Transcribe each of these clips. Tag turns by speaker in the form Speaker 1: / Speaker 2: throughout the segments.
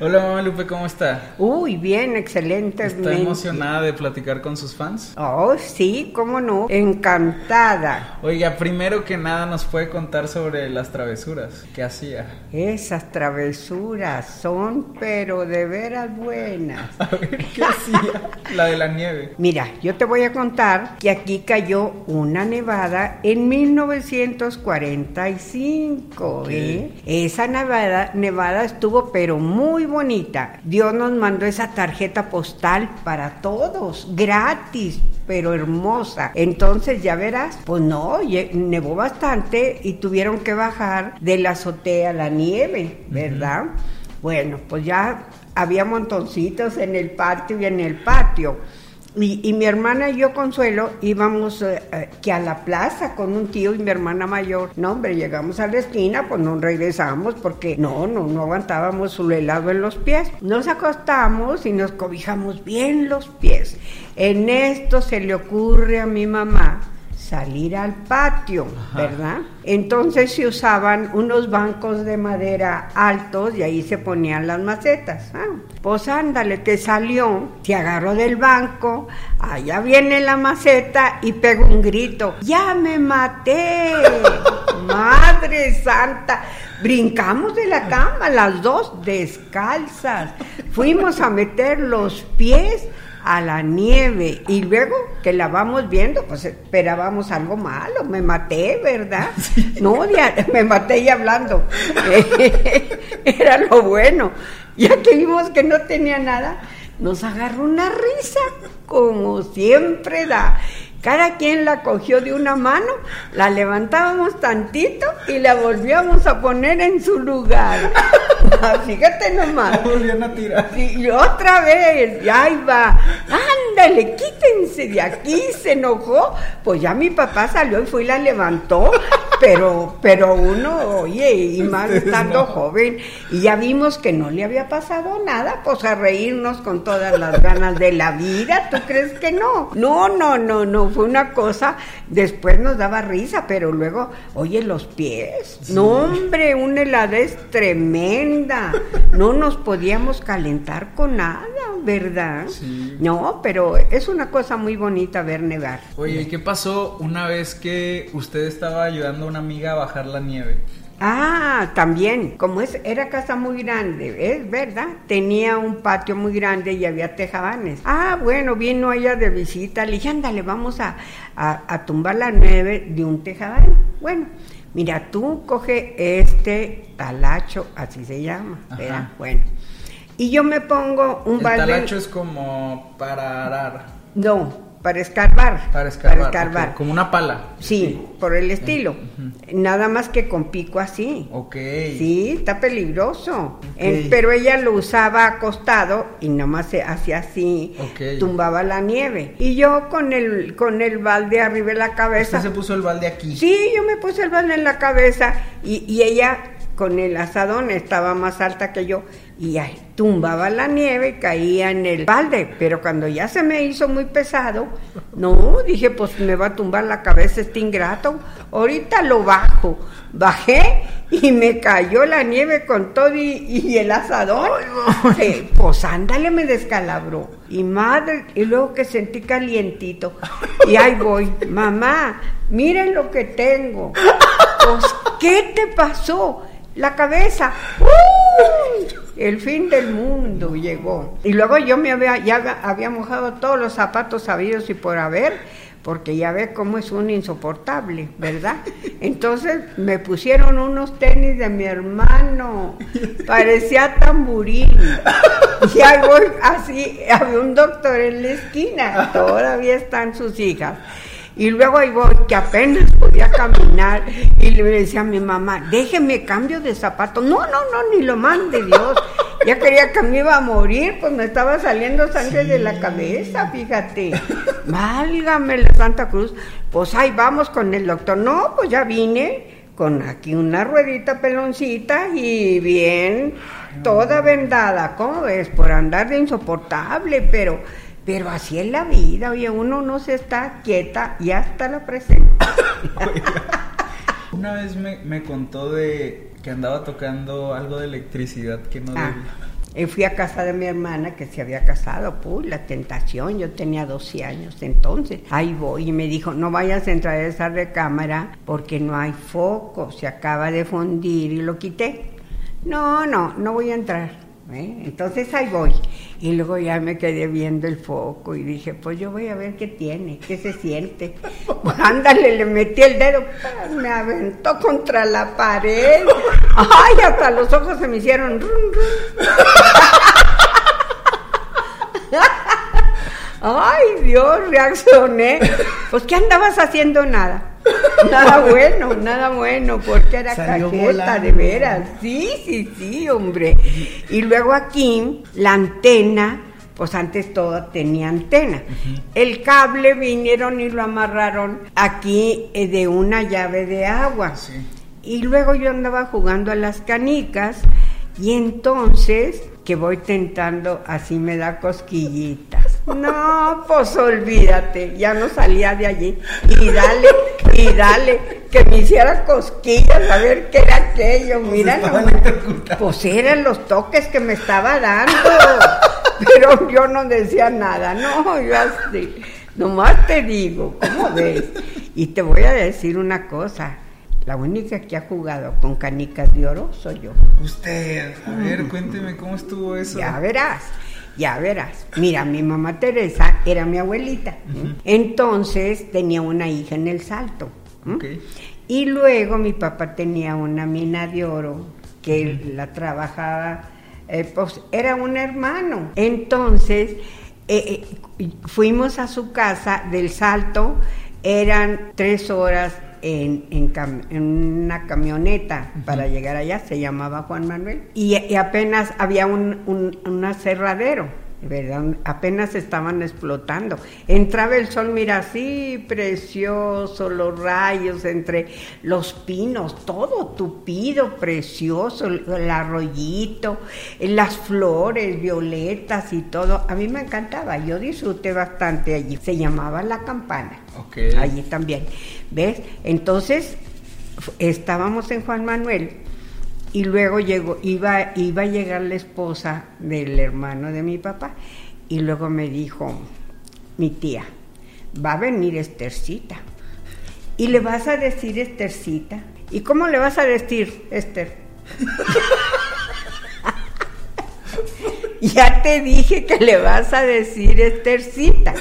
Speaker 1: Hola mamá Lupe, ¿cómo está?
Speaker 2: Uy, bien, excelente.
Speaker 1: ¿Está emocionada de platicar con sus fans?
Speaker 2: Oh, sí, cómo no. Encantada.
Speaker 1: Oiga, primero que nada nos puede contar sobre las travesuras que hacía.
Speaker 2: Esas travesuras son, pero de veras buenas.
Speaker 1: A ver, ¿qué hacía? La de la nieve.
Speaker 2: Mira, yo te voy a contar que aquí cayó una nevada en 1945. ¿eh? Esa nevada, nevada estuvo pero muy bonita. Dios nos mandó esa tarjeta postal para todos, gratis, pero hermosa. Entonces ya verás, pues no, nevó bastante y tuvieron que bajar de la azotea la nieve, ¿verdad? Bueno, pues ya había montoncitos en el patio y en el patio. Y, mi hermana y yo, Consuelo, íbamos eh, eh, que a la plaza con un tío y mi hermana mayor. No, hombre, llegamos a la esquina, pues no regresamos porque no, no, no aguantábamos su helado en los pies. Nos acostamos y nos cobijamos bien los pies. En esto se le ocurre a mi mamá salir al patio, ¿verdad? Entonces se usaban unos bancos de madera altos y ahí se ponían las macetas. Ah, pues ándale, que salió, se agarró del banco, allá viene la maceta y pegó un grito, ¡ya me maté! ¡Madre santa! Brincamos de la cama, las dos descalzas. Fuimos a meter los pies a la nieve y luego que la vamos viendo, pues esperábamos algo malo, me maté, ¿verdad? No, ya, me maté y hablando. Era lo bueno. Ya que vimos que no tenía nada, nos agarró una risa, como siempre da. Cada quien la cogió de una mano, la levantábamos tantito y la volvíamos a poner en su lugar. Fíjate nomás.
Speaker 1: Volvían a tirar.
Speaker 2: Y otra vez, y ahí va, ándale, quítense de aquí, se enojó. Pues ya mi papá salió y fue y la levantó, pero, pero uno, oye, y más estando
Speaker 1: no.
Speaker 2: joven, y ya vimos que no le había pasado nada, pues a reírnos con todas las ganas de la vida, ¿tú crees que no? No, no, no, no, fue una cosa, después nos daba risa, pero luego, oye, los pies, no hombre, una helada es tremenda, no nos podíamos calentar con nada, ¿verdad?
Speaker 1: Sí.
Speaker 2: No, pero es una cosa muy bonita ver nevar.
Speaker 1: Oye, ¿y qué pasó una vez que usted estaba ayudando a una amiga a bajar la nieve?
Speaker 2: Ah, también, como es, era casa muy grande, es verdad, tenía un patio muy grande y había tejabanes. Ah, bueno, vino ella de visita, le dije, ándale, vamos a, a- a tumbar la nieve de un tejabán. Bueno, mira, tú coge este talacho, así se llama. ¿verdad? Bueno, y yo me pongo un
Speaker 1: El
Speaker 2: balde...
Speaker 1: talacho es como para arar,
Speaker 2: No, para escarbar.
Speaker 1: para escarbar,
Speaker 2: Para escarbar.
Speaker 1: como una pala.
Speaker 2: Sí, por el estilo. Nada más que con pico así.
Speaker 1: Ok.
Speaker 2: Sí, está peligroso. Eh, pero ella lo usaba acostado y nomás se hacía así,
Speaker 1: Ok.
Speaker 2: tumbaba la nieve. Y yo con el, con el balde arriba de la cabeza.
Speaker 1: Usted se puso el balde aquí.
Speaker 2: Sí, yo me puse el balde en la cabeza y, y ella con el asadón estaba más alta que yo y ahí tumbaba la nieve y caía en el balde. Pero cuando ya se me hizo muy pesado, no, dije, pues me va a tumbar la cabeza este ingrato. Ahorita lo bajo. Bajé y me cayó la nieve con todo y, y el asadón. Sí, pues ándale, me descalabró. Y madre, y luego que sentí calientito. Y ahí voy, mamá, miren lo que tengo. Pues, ¿qué te pasó? La cabeza. ¡Uy! El fin del mundo llegó. Y luego yo me había, ya había- mojado todos los zapatos sabidos y por haber, porque ya ve cómo es un insoportable, ¿verdad? Entonces me pusieron unos tenis de mi hermano, parecía tamburín. Y voy así, había un doctor en la esquina, todavía están sus hijas. Y luego ahí voy, que apenas podía caminar. Y le decía a mi mamá, déjeme cambio de zapato. No, no, no, ni lo mande Dios. Ya quería que me iba a morir, pues me estaba saliendo sangre de la cabeza, fíjate. Válgame la Santa Cruz. Pues ahí vamos con el doctor. No, pues ya vine con aquí una ruedita peloncita y bien, toda vendada, ¿cómo ves? Por andar de insoportable, pero, pero así es la vida, oye, uno no se está quieta y hasta la presente.
Speaker 1: Una vez me, me contó de que andaba tocando algo de electricidad que no
Speaker 2: Ah,
Speaker 1: debía.
Speaker 2: y fui a casa de mi hermana que se había casado, pues la tentación, yo tenía 12 años entonces. Ahí voy y me dijo, no vayas a entrar a esa recámara porque no hay foco, se acaba de fundir y lo quité. No, no, no voy a entrar. ¿Eh? Entonces ahí voy. Y luego ya me quedé viendo el foco y dije, pues yo voy a ver qué tiene, qué se siente. Ándale, le metí el dedo, me aventó contra la pared. Ay, hasta los ojos se me hicieron. rum, rum. Ay, Dios, reaccioné. Pues, ¿qué andabas haciendo? Nada. Nada bueno, nada bueno, porque era
Speaker 1: Salió
Speaker 2: cajeta,
Speaker 1: volando.
Speaker 2: de veras. Sí, sí, sí, hombre. Y luego aquí, la antena, pues antes todo tenía antena. El cable vinieron y lo amarraron aquí eh, de una llave de agua.
Speaker 1: Sí.
Speaker 2: Y luego yo andaba jugando a las canicas y entonces que voy tentando, así me da cosquillitas. No, pues olvídate, ya no salía de allí. Y dale, y dale, que me hiciera cosquillas a ver qué era aquello. Mira, no,
Speaker 1: electrocutado.
Speaker 2: pues eran los toques que me estaba dando. Pero yo no decía nada, no, yo así. Nomás te digo, ¿cómo ves? Y te voy a decir una cosa. La única que ha jugado con canicas de oro soy yo.
Speaker 1: Usted, a ver, cuénteme cómo estuvo eso.
Speaker 2: Ya verás, ya verás. Mira, mi mamá Teresa era mi abuelita. Entonces tenía una hija en el salto. ¿m?
Speaker 1: Ok.
Speaker 2: Y luego mi papá tenía una mina de oro que la trabajaba, eh, pues era un hermano. Entonces eh, eh, fuimos a su casa del salto, eran tres horas en, en cam- en una camioneta para llegar allá, se llamaba Juan Manuel, y, y apenas había un, un, un aserradero. ¿Verdad? Apenas estaban explotando. Entraba el sol, mira, así precioso, los rayos entre los pinos, todo tupido, precioso, el, arroyito, las flores, violetas y todo. A mí me encantaba, yo disfruté bastante allí. Se llamaba La Campana. Allí también. ¿Ves? Entonces, estábamos en Juan Manuel y luego llegó, iba, iba a llegar la esposa del hermano de mi papá y luego me dijo, mi tía, va a venir Estercita. Y le vas a decir Estercita. ¿Y cómo le vas a decir, Esther? ya te dije que le vas a decir Estercita.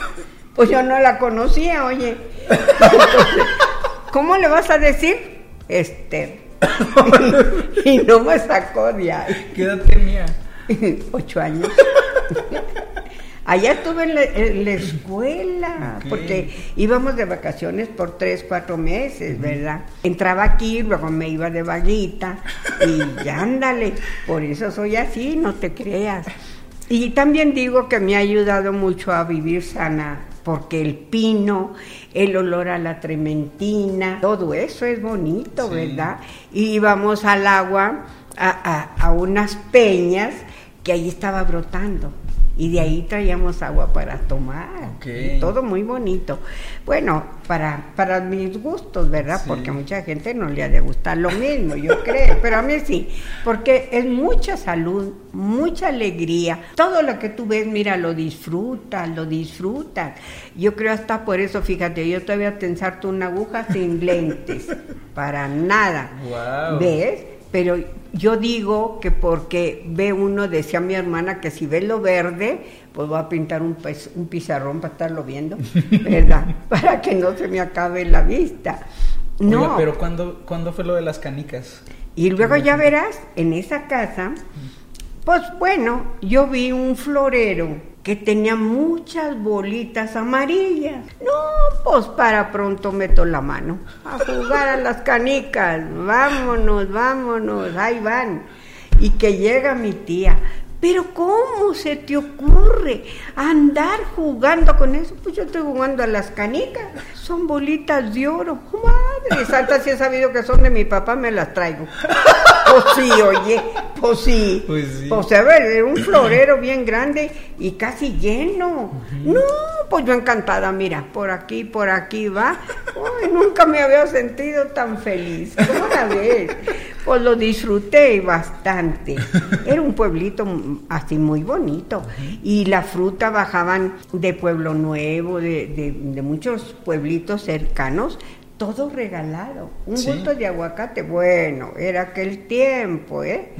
Speaker 2: Pues yo no la conocía, oye. ¿Cómo le vas a decir? Esther. y no me sacó de ahí.
Speaker 1: ¿Qué edad tenía?
Speaker 2: Ocho años. Allá estuve en la, en la escuela, porque íbamos de vacaciones por tres, cuatro meses, ¿verdad? Entraba aquí, luego me iba de vaguita y ya ándale, por eso soy así, no te creas. Y también digo que me ha ayudado mucho a vivir sana, porque el pino, el olor a la trementina, todo eso es bonito,
Speaker 1: Sí.
Speaker 2: ¿verdad? Y íbamos al agua, a, a- a unas peñas que ahí estaba brotando. Y de ahí traíamos agua para tomar.
Speaker 1: Ok.
Speaker 2: Y todo muy bonito. Bueno, para, para mis gustos, ¿verdad?
Speaker 1: Sí.
Speaker 2: Porque a mucha gente no le ha de gustar lo mismo, yo creo. Pero a mí sí. Porque es mucha salud, mucha alegría. Todo lo que tú ves, mira, lo disfrutas, lo disfrutas. Yo creo hasta por eso, fíjate, yo todavía te ensarto una aguja sin lentes. Para nada.
Speaker 1: Guau.
Speaker 2: ¿Ves? Pero yo digo que porque ve uno, decía mi hermana, que si ve lo verde, pues va a pintar un, pez- un pizarrón para estarlo viendo, ¿verdad? para que no se me acabe la vista. No,
Speaker 1: Oiga, pero ¿cuándo, ¿cuándo fue lo de las canicas?
Speaker 2: y luego ya verás, en esa casa Pues bueno, yo vi un florero que tenía muchas bolitas amarillas. No, pues para pronto meto la mano a jugar a las canicas. Vámonos, vámonos, ahí van. Y que llega mi tía. Pero ¿cómo se te ocurre andar jugando con eso? Pues yo estoy jugando a las canicas. Son bolitas de oro. Madre santa, si he sabido que son de mi papá, me las traigo. Pues sí, oye, pues sí.
Speaker 1: Pues sí.
Speaker 2: Pues a ver, era un florero bien grande y casi lleno. No, pues yo encantada, mira, por aquí, por aquí va. Uy, nunca me había sentido tan feliz. ¿Cómo la ves? Pues lo disfruté bastante. Era un pueblito así muy bonito. Y la fruta bajaban de Pueblo Nuevo, de, de- de muchos pueblitos cercanos, todo regalado. Un
Speaker 1: Sí.
Speaker 2: bulto de aguacate, bueno, era aquel tiempo, ¿eh?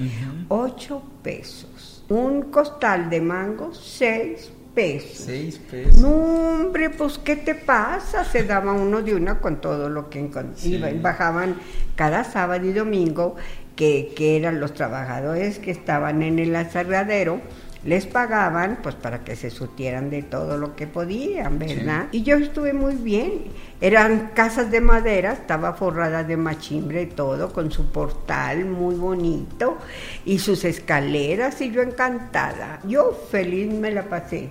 Speaker 2: Ocho pesos. Un costal de mango, seis pesos.
Speaker 1: Seis pesos.
Speaker 2: No, hombre, pues ¿qué te pasa? Se daba uno de una con todo lo que
Speaker 1: Sí.
Speaker 2: iba- bajaban cada sábado y domingo, que, que eran los trabajadores que estaban en el aserradero, les pagaban pues para que se surtieran de todo lo que podían, ¿verdad? Y yo estuve muy bien. Eran casas de madera, estaba forrada de machimbre y todo, con su portal muy bonito y sus escaleras y yo encantada. Yo feliz me la pasé,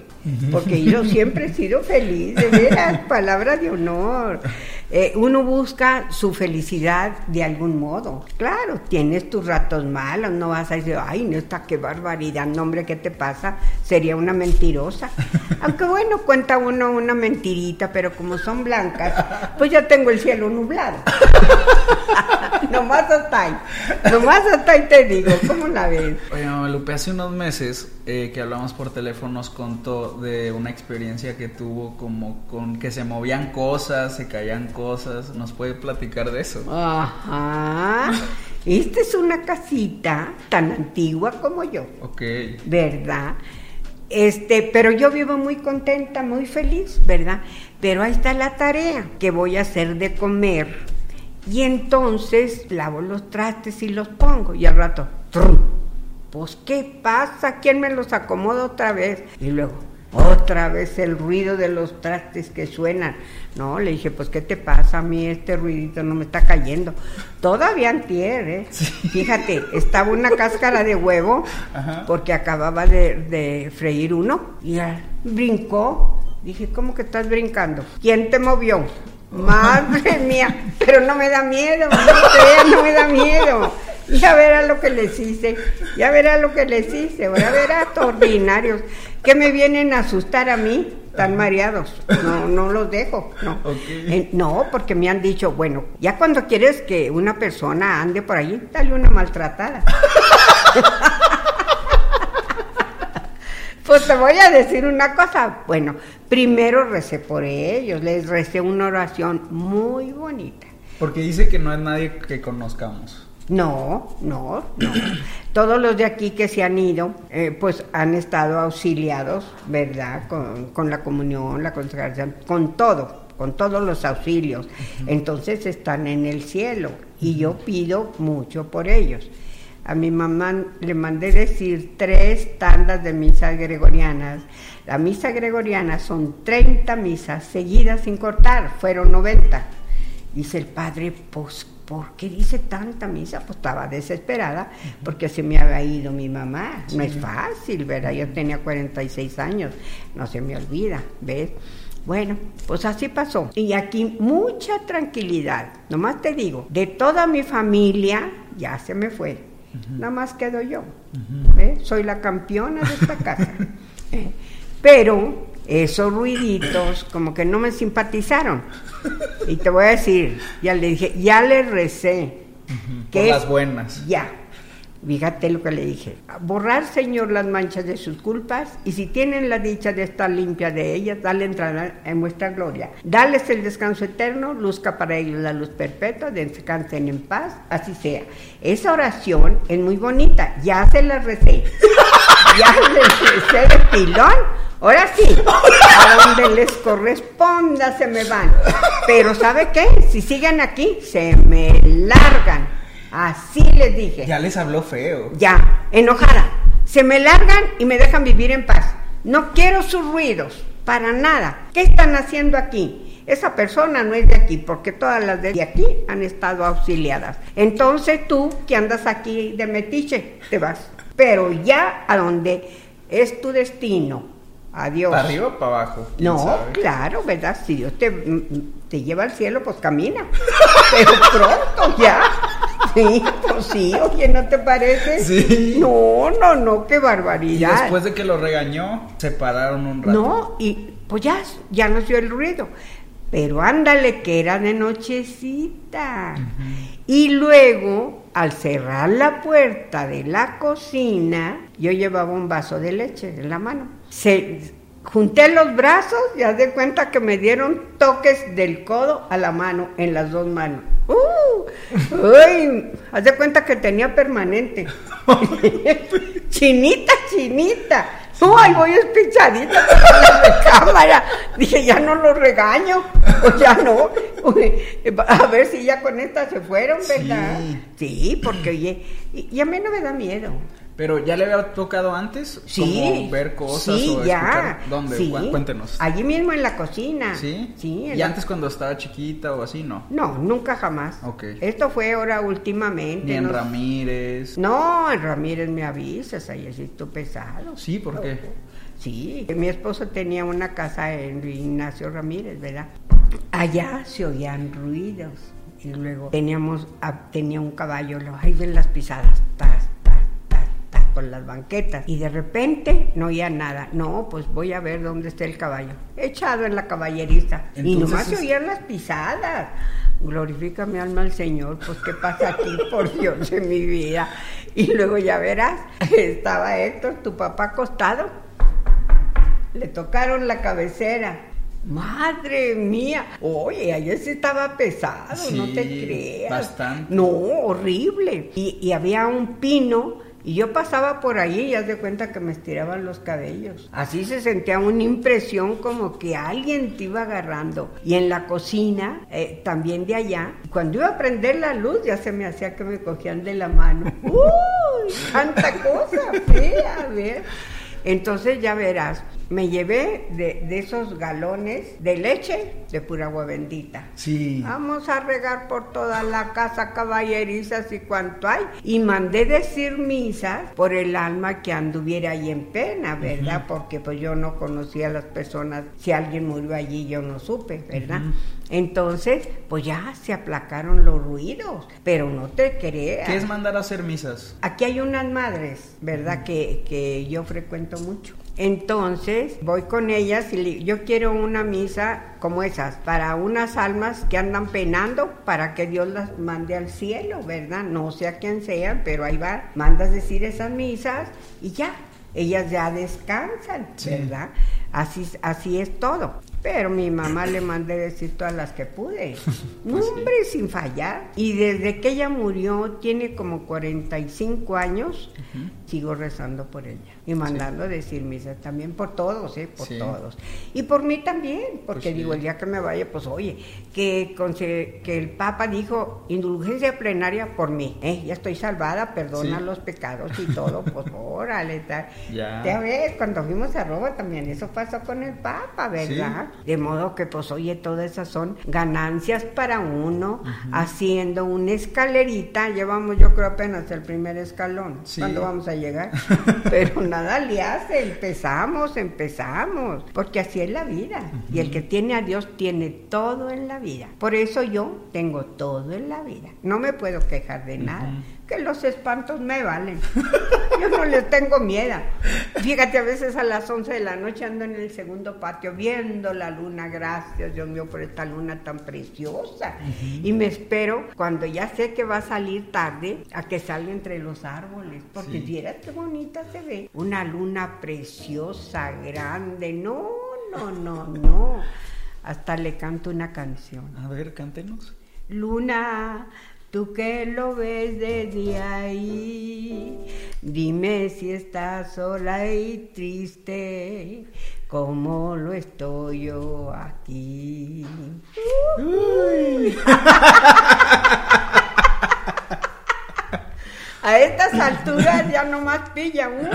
Speaker 2: porque yo siempre he sido feliz, de veras, palabra de honor. Eh, uno busca su felicidad de algún modo. Claro, tienes tus ratos malos, no vas a decir, ay, no está, qué barbaridad, no, hombre, ¿qué te pasa? Sería una mentirosa. Aunque bueno, cuenta uno una mentirita, pero como son blancas, pues ya tengo el cielo nublado. Nomás hasta ahí. Nomás hasta ahí te digo, ¿cómo la ves?
Speaker 1: Oye, Mamá Lupe, hace unos meses eh, que hablamos por teléfono nos contó de una experiencia que tuvo como con que se movían cosas, se caían cosas. ¿Nos puede platicar de eso?
Speaker 2: Ajá. Esta es una casita tan antigua como yo.
Speaker 1: Ok.
Speaker 2: ¿verdad? Este, pero yo vivo muy contenta, muy feliz, ¿verdad? Pero ahí está la tarea que voy a hacer de comer. Y entonces lavo los trastes y los pongo. Y al rato, ¡trum! Pues, ¿qué pasa? ¿Quién me los acomoda otra vez? Y luego, otra vez el ruido de los trastes que suenan. No, le dije, pues, ¿qué te pasa? A mí este ruidito no me está cayendo. Todavía antier, ¿eh? Fíjate, estaba una cáscara de huevo,
Speaker 1: Ajá.
Speaker 2: porque acababa de, de freír uno, y ya brincó. Dije, ¿cómo que estás brincando? ¿Quién te movió? Madre mía, pero no me da miedo, no no me da miedo. Ya verá lo que les hice, ya verá lo que les hice, ya verá, ordinarios, que me vienen a asustar a mí, tan mareados. No, no los dejo, no. Eh, no, porque me han dicho, bueno, ya cuando quieres que una persona ande por ahí, dale una maltratada. Pues te voy a decir una cosa. Bueno, primero recé por ellos, les recé una oración muy bonita.
Speaker 1: Porque dice que no es nadie que conozcamos.
Speaker 2: No, no, no. Todos los de aquí que se han ido, eh, pues han estado auxiliados, ¿verdad? Con, con la comunión, la consagración, con todo, con todos los auxilios. Entonces están en el cielo y yo pido mucho por ellos. A mi mamá le mandé decir tres tandas de misas gregorianas. La misa gregoriana son 30 misas seguidas sin cortar, fueron 90. Dice el padre, pues, ¿por qué dice tanta misa? Pues estaba desesperada porque se me había ido mi mamá. No es fácil, ¿verdad? Yo tenía 46 años, no se me olvida, ¿ves? Bueno, pues así pasó. Y aquí mucha tranquilidad. Nomás te digo, de toda mi familia ya se me fue. Nada más quedo yo. Soy la campeona de esta casa. ¿eh? Pero esos ruiditos como que no me simpatizaron. Y te voy a decir, ya le dije, ya le recé.
Speaker 1: Por
Speaker 2: que
Speaker 1: las buenas.
Speaker 2: Ya. Fíjate lo que le dije. Borrar, Señor, las manchas de sus culpas y si tienen la dicha de estar limpia de ellas, dale entrada en vuestra gloria. Dales el descanso eterno, luzca para ellos la luz perpetua, descansen en paz, así sea. Esa oración es muy bonita, ya se la recé. Ya les recé de pilón. Ahora sí, a donde les corresponda se me van. Pero ¿sabe qué? Si siguen aquí, se me largan. Así les dije.
Speaker 1: Ya les habló feo.
Speaker 2: Ya, enojada. se me largan y me dejan vivir en paz. No quiero sus ruidos, para nada. ¿Qué están haciendo aquí? Esa persona no es de aquí, porque todas las de aquí han estado auxiliadas. Entonces tú, que andas aquí de metiche, te vas. Pero ya a donde es tu destino, adiós.
Speaker 1: ¿Para arriba o para abajo? ¿Quién
Speaker 2: No,
Speaker 1: sabe?
Speaker 2: claro, ¿verdad? Si Dios te, te lleva al cielo, pues camina. Pero pronto ya. Sí, pues sí, oye, ¿no te parece?
Speaker 1: Sí.
Speaker 2: No, no, no, qué
Speaker 1: Y
Speaker 2: barbaridad.
Speaker 1: después de que lo regañó, se pararon un rato.
Speaker 2: No, y pues ya, ya no se oyó el ruido. Pero ándale, que era de nochecita. Y luego, al cerrar la puerta de la cocina, yo llevaba un vaso de leche en la mano. Se, junté los brazos y haz de cuenta que me dieron toques del codo a la mano, en las dos manos. ¡Uh! ¡Uy! Haz de cuenta que tenía permanente. chinita, chinita. No, ahí voy espichadita la recámara. Dije, ya no lo regaño. O ya no. A ver si ya con esta se fueron, ¿verdad? Sí, porque oye, y, y a mí no me da miedo.
Speaker 1: Pero ya le había tocado antes
Speaker 2: Sí.
Speaker 1: como ver cosas
Speaker 2: sí,
Speaker 1: o
Speaker 2: ya.
Speaker 1: escuchar. ¿Dónde?
Speaker 2: Sí.
Speaker 1: Cuéntenos.
Speaker 2: Allí mismo en la cocina.
Speaker 1: ¿Sí?
Speaker 2: Sí.
Speaker 1: ¿Y
Speaker 2: la-
Speaker 1: antes cuando estaba chiquita o así, no?
Speaker 2: No, nunca jamás.
Speaker 1: Ok.
Speaker 2: Esto fue ahora últimamente.
Speaker 1: Ni en Ramírez.
Speaker 2: No, en Ramírez me avisas, ahí sí tú pesado.
Speaker 1: Sí, ¿por qué?
Speaker 2: Sí, mi esposo tenía una casa en Ignacio Ramírez, ¿verdad? Allá se oían ruidos. Y luego teníamos, ah, tenía un caballo, lo ahí ven las pisadas, tas, con las banquetas. Y de repente no oía nada. No, pues voy a ver dónde está el caballo. Echado en la caballeriza. y
Speaker 1: Entonces
Speaker 2: nomás se
Speaker 1: es-
Speaker 2: oían las pisadas. Glorifica mi alma al Señor, pues qué pasa aquí, por Dios en mi vida. Y luego ya verás, estaba Héctor, tu papá acostado, le tocaron la cabecera. Madre mía, oye, ayer sí estaba pesado, no te
Speaker 1: Sí,
Speaker 2: creas.
Speaker 1: bastante.
Speaker 2: No, horrible. Y, y había un pino y yo pasaba por allí y haz de cuenta que me estiraban los cabellos. Así se sentía una impresión como que alguien te iba agarrando. Y en la cocina, eh, también de allá, cuando iba a prender la luz ya se me hacía que me cogían de la mano. ¡Uy! Tanta cosa fea, a ver. Entonces ya verás, me llevé de, de esos galones de leche de pura agua bendita.
Speaker 1: Sí.
Speaker 2: Vamos a regar por toda la casa caballerizas y cuanto hay. Y mandé decir misas por el alma que anduviera ahí en pena, ¿verdad? Porque pues yo no conocía a las personas. Si alguien murió allí, yo no supe, ¿verdad? Entonces, pues ya se aplacaron los ruidos. Pero no te creas.
Speaker 1: ¿Qué es mandar a hacer misas?
Speaker 2: Aquí hay unas madres, ¿verdad? Que, que yo frecuento mucho. Entonces voy con ellas y le- yo quiero una misa como esas, para unas almas que andan penando, para que Dios las mande al cielo, ¿verdad? No sé a quién sean, pero ahí va, mandas decir esas misas y ya, ellas ya descansan, ¿verdad? Así, así es todo. Pero mi mamá le mandé decir todas las que pude. No, hombre, sin fallar. Y desde que ella murió, tiene como 45 años, sigo rezando por ella. Y mandando decir misa también por todos, ¿eh? Por
Speaker 1: Sí.
Speaker 2: todos. Y por mí también, porque
Speaker 1: Pues sí.
Speaker 2: digo, el día que me vaya, pues oye, que, que el Papa dijo indulgencia plenaria por mí, ¿eh? Ya estoy salvada, perdona
Speaker 1: Sí.
Speaker 2: los pecados y todo, pues órale, tal.
Speaker 1: Ya.
Speaker 2: Ya ves, cuando fuimos a Roma también eso pasó con el Papa, ¿verdad? De modo que, pues, oye, todas esas son ganancias para uno, haciendo una escalerita. Llevamos, yo creo, apenas el primer escalón.
Speaker 1: Sí.
Speaker 2: ¿Cuándo vamos a llegar? Pero nada le hace, empezamos, empezamos, porque así es la vida. Y el que tiene a Dios tiene todo en la vida. Por eso yo tengo todo en la vida. No me puedo quejar de nada. Que los espantos me valen. Yo no les tengo miedo. Fíjate, a veces a las 11 de la noche ando en el segundo patio viendo la luna. Gracias, Dios mío, por esta luna tan preciosa. Y me espero cuando ya sé que va a salir tarde a que salga entre los árboles. Porque
Speaker 1: Sí.
Speaker 2: vieras qué bonita se ve. Una luna preciosa, grande. No, no, no, no. Hasta le canto una canción.
Speaker 1: A ver, cántenos.
Speaker 2: Luna, tú que lo ves desde ahí, dime si estás sola y triste, como lo estoy yo aquí. A estas alturas ya nomás pilla uno.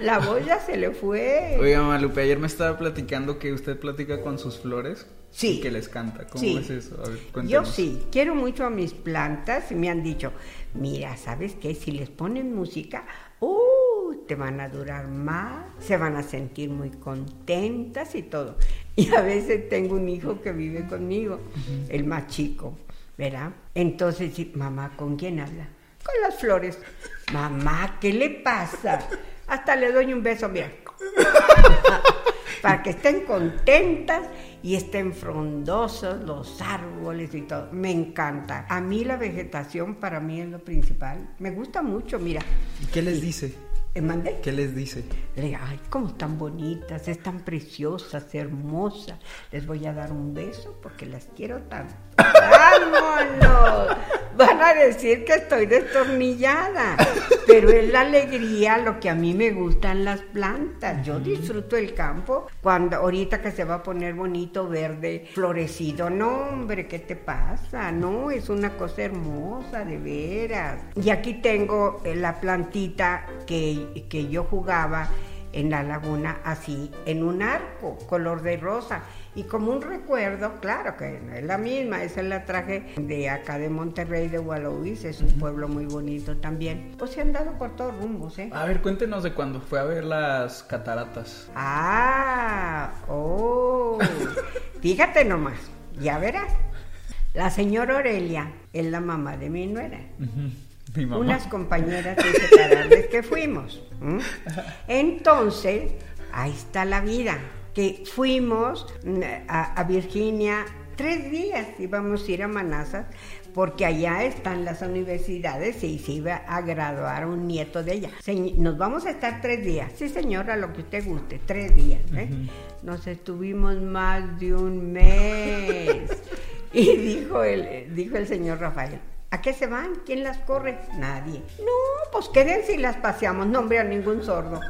Speaker 2: La voz ya se le fue.
Speaker 1: Oiga, mamá Lupe, ayer me estaba platicando que usted platica con sus flores.
Speaker 2: Sí.
Speaker 1: Y que les canta. ¿Cómo
Speaker 2: Sí.
Speaker 1: es eso? A ver,
Speaker 2: Yo sí, quiero mucho a mis plantas y me han dicho, mira, ¿sabes qué? Si les ponen música, ¡uh! te van a durar más, se van a sentir muy contentas y todo. Y a veces tengo un hijo que vive conmigo, el más chico, ¿verdad? Entonces, mamá, ¿con quién habla? Con las flores. Mamá, ¿qué le pasa? Hasta le doy un beso, mira para que estén contentas y estén frondosos los árboles y todo. Me encanta. A mí la vegetación para mí es lo principal. Me gusta mucho, mira.
Speaker 1: ¿Y qué les dice?
Speaker 2: ¿Me mandé?
Speaker 1: ¿Qué les dice?
Speaker 2: Le digo, ay, cómo están bonitas, están preciosas, hermosas. Les voy a dar un beso porque las quiero tanto. ¡Vámonos! Van a decir que estoy destornillada, pero es la alegría lo que a mí me gustan las plantas. Yo disfruto el campo cuando ahorita que se va a poner bonito, verde, florecido. No, hombre, ¿qué te pasa? No, es una cosa hermosa, de veras. Y aquí tengo eh, la plantita que, que yo jugaba en la laguna así, en un arco, color de rosa. Y como un recuerdo, claro que no es la misma, esa la traje de acá de Monterrey, de Guadalupe, es un pueblo muy bonito también. Pues se han dado por todos rumbos, ¿eh?
Speaker 1: A ver, cuéntenos de cuando fue a ver las cataratas.
Speaker 2: Ah, oh, fíjate nomás, ya verás. La señora Aurelia es la mamá de mi nuera.
Speaker 1: Mi mamá.
Speaker 2: unas compañeras inseparables que fuimos. Entonces, ahí está la vida. Que fuimos mm, a, a Virginia tres días, íbamos a ir a Manassas, porque allá están las universidades y se iba a graduar un nieto de ella. Nos vamos a estar tres días. Sí, señora, lo que usted guste, tres días. ¿eh? Nos estuvimos más de un mes. Y dijo el, dijo el señor Rafael, ¿a qué se van? ¿Quién las corre? Nadie. No, pues quédense y las paseamos. No, hombre, a ningún sordo.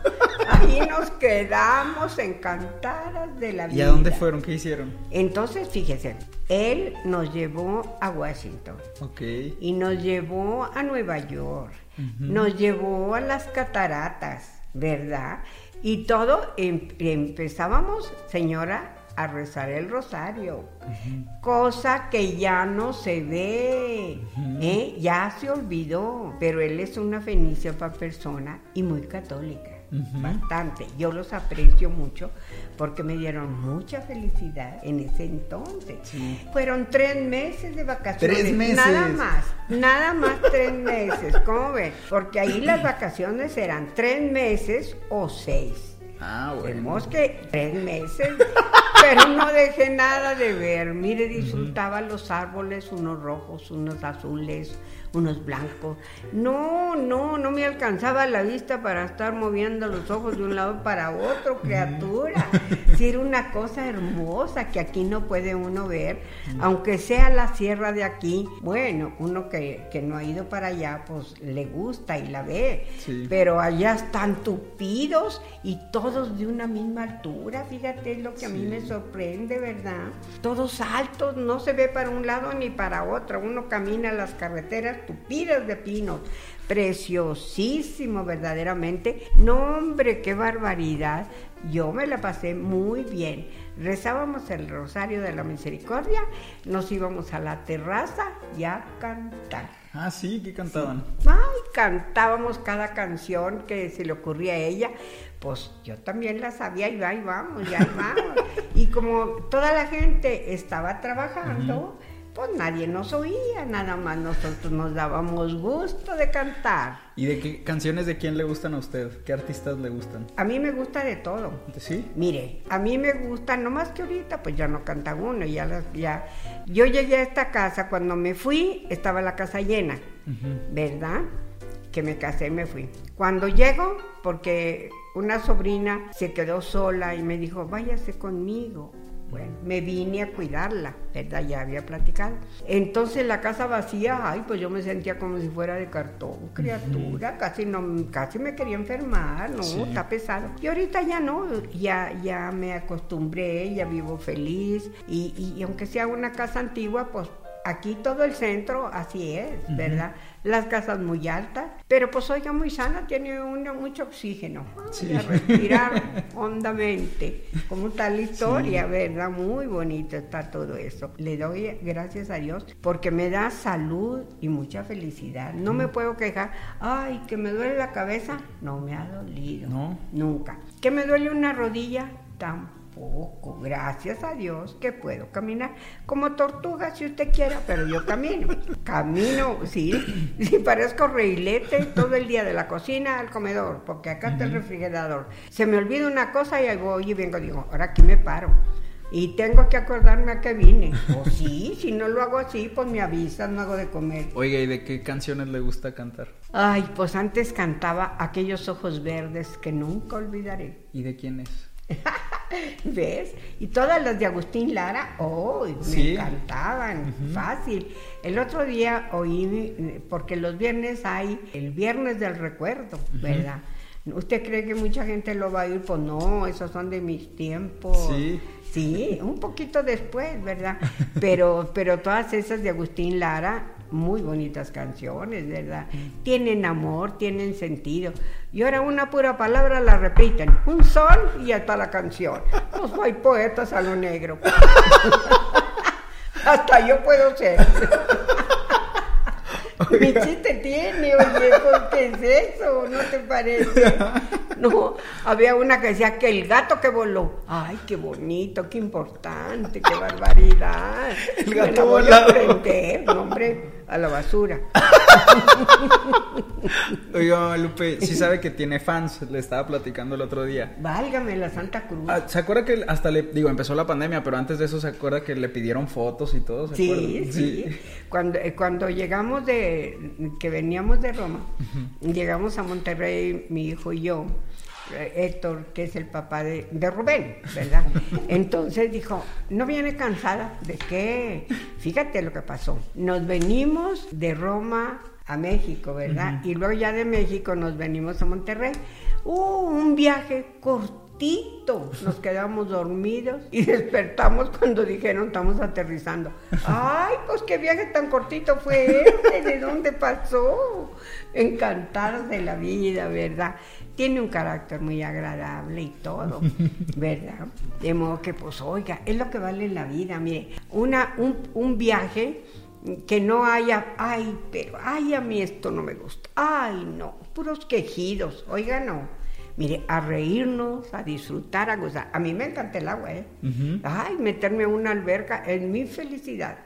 Speaker 2: Ahí nos quedamos encantadas de la vida.
Speaker 1: ¿Y a dónde fueron? ¿Qué hicieron?
Speaker 2: Entonces, fíjese, él nos llevó a Washington
Speaker 1: Ok.
Speaker 2: y nos llevó a Nueva York, nos llevó a las cataratas, ¿verdad? Y todo em- empezábamos, señora, a rezar el rosario, cosa que ya no se ve, ¿eh? ya se olvidó, pero él es una fenícipa persona y muy católica. Bastante, yo los aprecio mucho porque me dieron mucha felicidad en ese entonces. Fueron tres meses de vacaciones.
Speaker 1: Tres meses.
Speaker 2: Nada más, nada más tres meses, ¿cómo ven? Porque ahí las vacaciones eran tres meses o seis.
Speaker 1: Ah, bueno.
Speaker 2: Que tres meses, pero no dejé nada de ver. Mire, disfrutaba los árboles, unos rojos, unos azules, unos blancos. No, no, no me alcanzaba la vista para estar moviendo los ojos de un lado para otro, criatura. Sí, era una cosa hermosa que aquí no puede uno ver, aunque sea la sierra de aquí. Bueno, uno que, que no ha ido para allá, pues le gusta y la ve.
Speaker 1: Sí.
Speaker 2: Pero allá están tupidos y todos de una misma altura, fíjate es lo que a mí me sorprende, ¿verdad? Todos altos, no se ve para un lado ni para otro, uno camina las carreteras tupidas de pinos, preciosísimo verdaderamente. No, hombre, qué barbaridad. Yo me la pasé muy bien. Rezábamos el Rosario de la Misericordia, nos íbamos a la terraza y a cantar.
Speaker 1: Ah, sí, ¿qué cantaban?
Speaker 2: Ay, cantábamos cada canción que se le ocurría a ella. Pues yo también la sabía y ahí vamos, y ahí vamos. Y como toda la gente estaba trabajando, pues nadie nos oía, nada más nosotros nos dábamos gusto de cantar.
Speaker 1: ¿Y de qué canciones de quién le gustan a usted? ¿Qué artistas le gustan?
Speaker 2: A mí me gusta de todo.
Speaker 1: ¿Sí?
Speaker 2: Mire, a mí me gusta, no más que ahorita, pues ya no canta uno, ya, las- ya. Yo llegué a esta casa, cuando me fui, estaba la casa llena, ¿verdad? Que me casé y me fui. Cuando llego, porque una sobrina se quedó sola y me dijo, váyase conmigo. Bueno, me vine a cuidarla, ¿verdad? Ya había platicado. Entonces la casa vacía, ay, pues yo me sentía como si fuera de cartón, criatura, casi no, casi me quería enfermar, no,
Speaker 1: Sí.
Speaker 2: está pesado. Y ahorita ya no, ya, ya me acostumbré, ya vivo feliz y, y- y aunque sea una casa antigua, pues aquí todo el centro así es, ¿verdad? Las casas muy altas, pero pues oiga, muy sana, tiene mucho oxígeno.
Speaker 1: Sí.
Speaker 2: Y a respirar hondamente. Como tal historia, ¿verdad? Muy bonito está todo eso. Le doy gracias a Dios porque me da salud y mucha felicidad. No me puedo quejar, ay, que me duele la cabeza, no me ha dolido.
Speaker 1: No.
Speaker 2: Nunca. ¿Que me duele una rodilla? Tampoco. Gracias a Dios que puedo caminar como tortuga si usted quiera, pero yo camino. Camino, sí. Sí, parezco reilete todo el día de la cocina al comedor, porque acá está el refrigerador. Se me olvida una cosa y ahí voy y vengo, digo, ahora aquí me paro. Y tengo que acordarme a qué vine. O sí, si no lo hago así, pues me avisan, no hago de comer.
Speaker 1: Oiga, ¿y de qué canciones le gusta cantar?
Speaker 2: Ay, pues antes cantaba aquellos ojos verdes que nunca olvidaré.
Speaker 1: ¿Y de quién es?
Speaker 2: ¿Ves? Y todas las de Agustín Lara, oh, me
Speaker 1: Sí.
Speaker 2: encantaban, fácil. El otro día oí, porque los viernes hay el viernes del recuerdo, ¿verdad? ¿Usted cree que mucha gente lo va a oír? Pues no, esos son de mis tiempos.
Speaker 1: Sí.
Speaker 2: Sí, un poquito después, ¿verdad? Pero, pero todas esas de Agustín Lara, muy bonitas canciones, ¿verdad? Tienen amor, tienen sentido. Y ahora una pura palabra la repiten, un sol y ya está la canción. Pues hay poetas a lo negro. Hasta yo puedo ser. Mi chiste tiene, oye, pues, ¿qué es eso? ¿No te parece? No, había una que decía que el gato que voló. Ay, qué bonito, qué importante, qué barbaridad.
Speaker 1: El
Speaker 2: Me
Speaker 1: gato
Speaker 2: la voy
Speaker 1: volado.
Speaker 2: a hombre, a la basura.
Speaker 1: Oiga, Lupe, sí sabe que tiene fans, le estaba platicando el otro día.
Speaker 2: Válgame la Santa Cruz.
Speaker 1: Ah, ¿Se acuerda que hasta le, digo, empezó la pandemia, pero antes de eso se acuerda que le pidieron fotos y todo? ¿se
Speaker 2: Sí,
Speaker 1: acuerda?
Speaker 2: sí. Cuando, eh, cuando llegamos de, que veníamos de Roma, llegamos a Monterrey, mi hijo y yo, Héctor, que es el papá de, de Rubén, ¿verdad? Entonces dijo, ¿no viene cansada? ¿De qué? Fíjate lo que pasó. Nos venimos de Roma a México, ¿verdad? Y luego ya de México nos venimos a Monterrey. Uh, un viaje Nos quedamos dormidos y despertamos cuando dijeron estamos aterrizando. Ay, pues qué viaje tan cortito fue ese, ¿de dónde pasó? Encantados de la vida, ¿verdad? Tiene un carácter muy agradable y todo, ¿verdad? De modo que, pues, oiga, es lo que vale la vida, mire, una, un, un viaje que no haya, ay, pero, ay, a mí esto no me gusta, ay, no, puros quejidos, oiga, no. Mire, a reírnos, a disfrutar, a gozar. A mí me encanta el agua, ¿eh? Ay, meterme a una alberca es mi felicidad.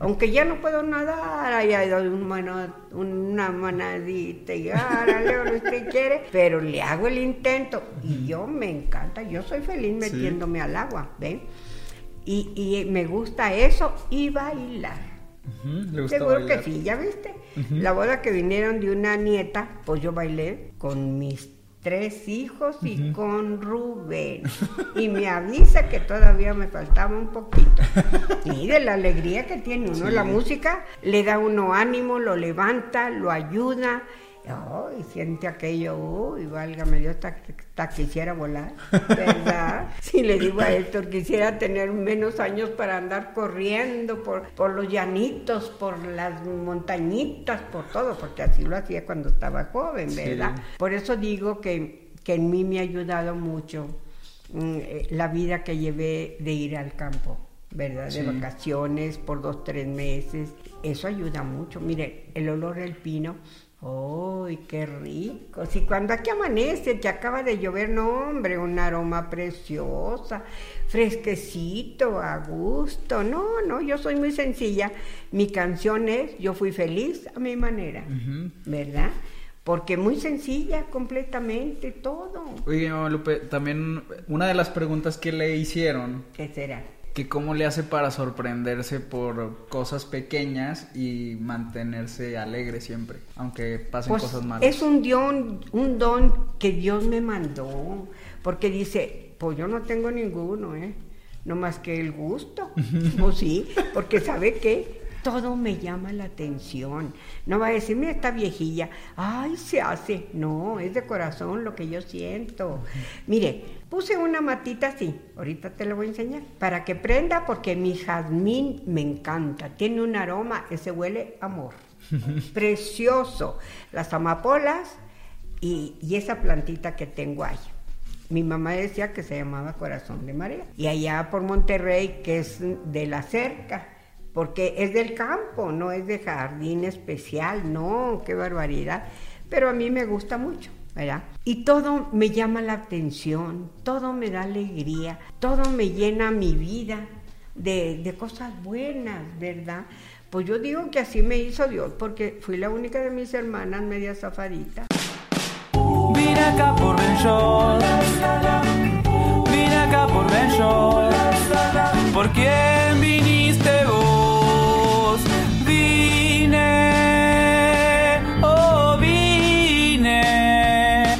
Speaker 2: Aunque ya no puedo nadar, ahí hay un mano- una manadita y árale, lo que usted quiere, pero le hago el intento y yo me encanta, yo soy feliz metiéndome al agua, ¿ven? Y, y me gusta eso y bailar.
Speaker 1: ¿Le gusta
Speaker 2: Seguro
Speaker 1: bailar?
Speaker 2: que sí, ya viste. La boda que vinieron de una nieta, pues yo bailé con mis tres hijos y con Rubén. Y me avisa que todavía me faltaba un poquito. Y de la alegría que tiene uno, la música le da uno ánimo, lo levanta, lo ayuda. Ay, siente aquello, uy, válgame Dios, hasta, quisiera volar, ¿verdad? Si le digo a Héctor, quisiera tener menos años para andar corriendo por, por los llanitos, por las montañitas, por todo, porque así lo hacía cuando estaba joven,
Speaker 1: Sí.
Speaker 2: ¿verdad? Por eso digo que, que en mí me ha ayudado mucho mm, eh, la vida que llevé de ir al campo. ¿Verdad?
Speaker 1: Sí.
Speaker 2: De vacaciones por dos, tres meses. Eso ayuda mucho. Mire, el olor del pino. ¡Uy, qué rico! Si cuando aquí amanece, que acaba de llover, no, hombre, un aroma preciosa, fresquecito, a gusto. No, no, yo soy muy sencilla. Mi canción es Yo fui feliz a mi manera, ¿verdad? Porque muy sencilla, completamente, todo.
Speaker 1: Oiga, Lupe, también una de las preguntas que le hicieron,
Speaker 2: ¿Qué será?
Speaker 1: Que cómo le hace para sorprenderse por cosas pequeñas y mantenerse alegre siempre, aunque pasen
Speaker 2: Pues
Speaker 1: cosas malas.
Speaker 2: es un don, un don que Dios me mandó, porque dice, pues yo no tengo ninguno, ¿eh? No más que el gusto, pues sí, porque sabe que todo me llama la atención. No va a decir, mira esta viejilla, ay, se hace. No, es de corazón lo que yo siento. Mire, puse una matita así, ahorita te lo voy a enseñar, para que prenda porque mi jazmín me encanta. Tiene un aroma, ese huele amor. Precioso. Las amapolas y, y esa plantita que tengo ahí. Mi mamá decía que se llamaba Corazón de María. Y allá por Monterrey, que es de la cerca, porque es del campo, no es de jardín especial, no, qué barbaridad. Pero a mí me gusta mucho, ¿verdad? Y todo me llama la atención, todo me da alegría, todo me llena mi vida de, de cosas buenas, ¿verdad? Pues yo digo que así me hizo Dios, porque fui la única de mis hermanas media zafadita.
Speaker 3: Vine acá por Benchol. Vine acá por Benchol. ¿Por quién viniste